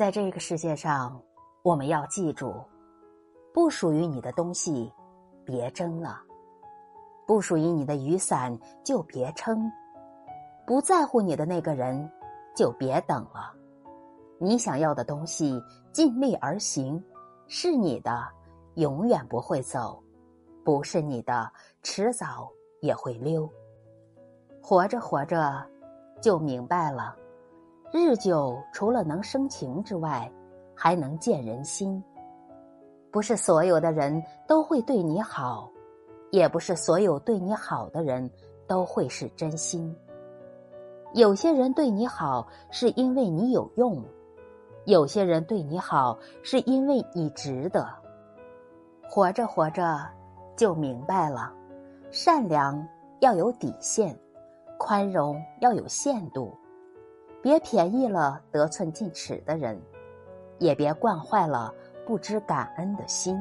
在这个世界上，我们要记住：不属于你的东西，别争了；不属于你的雨伞，就别撑；不在乎你的那个人，就别等了。你想要的东西，尽力而行，是你的，永远不会走；不是你的，迟早也会溜。活着活着，就明白了。日久，除了能生情之外，还能见人心。不是所有的人都会对你好，也不是所有对你好的人都会是真心。有些人对你好，是因为你有用；有些人对你好，是因为你值得。活着活着，就明白了：善良要有底线，宽容要有限度。别便宜了得寸进尺的人，也别惯坏了不知感恩的心。